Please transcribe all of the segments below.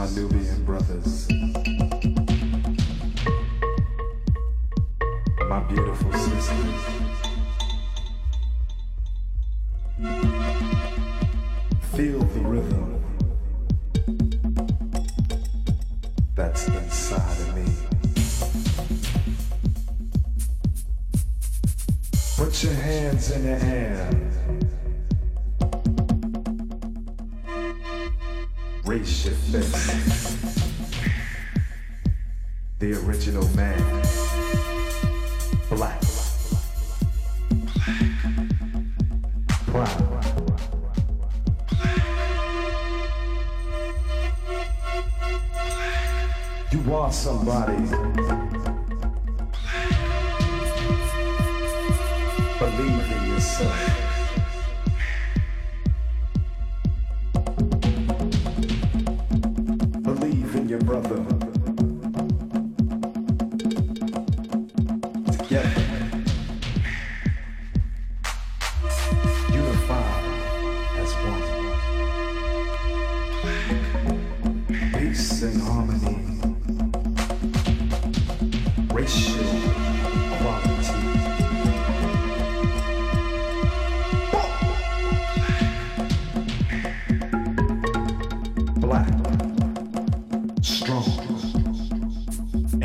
my Nubian brothers.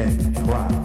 And.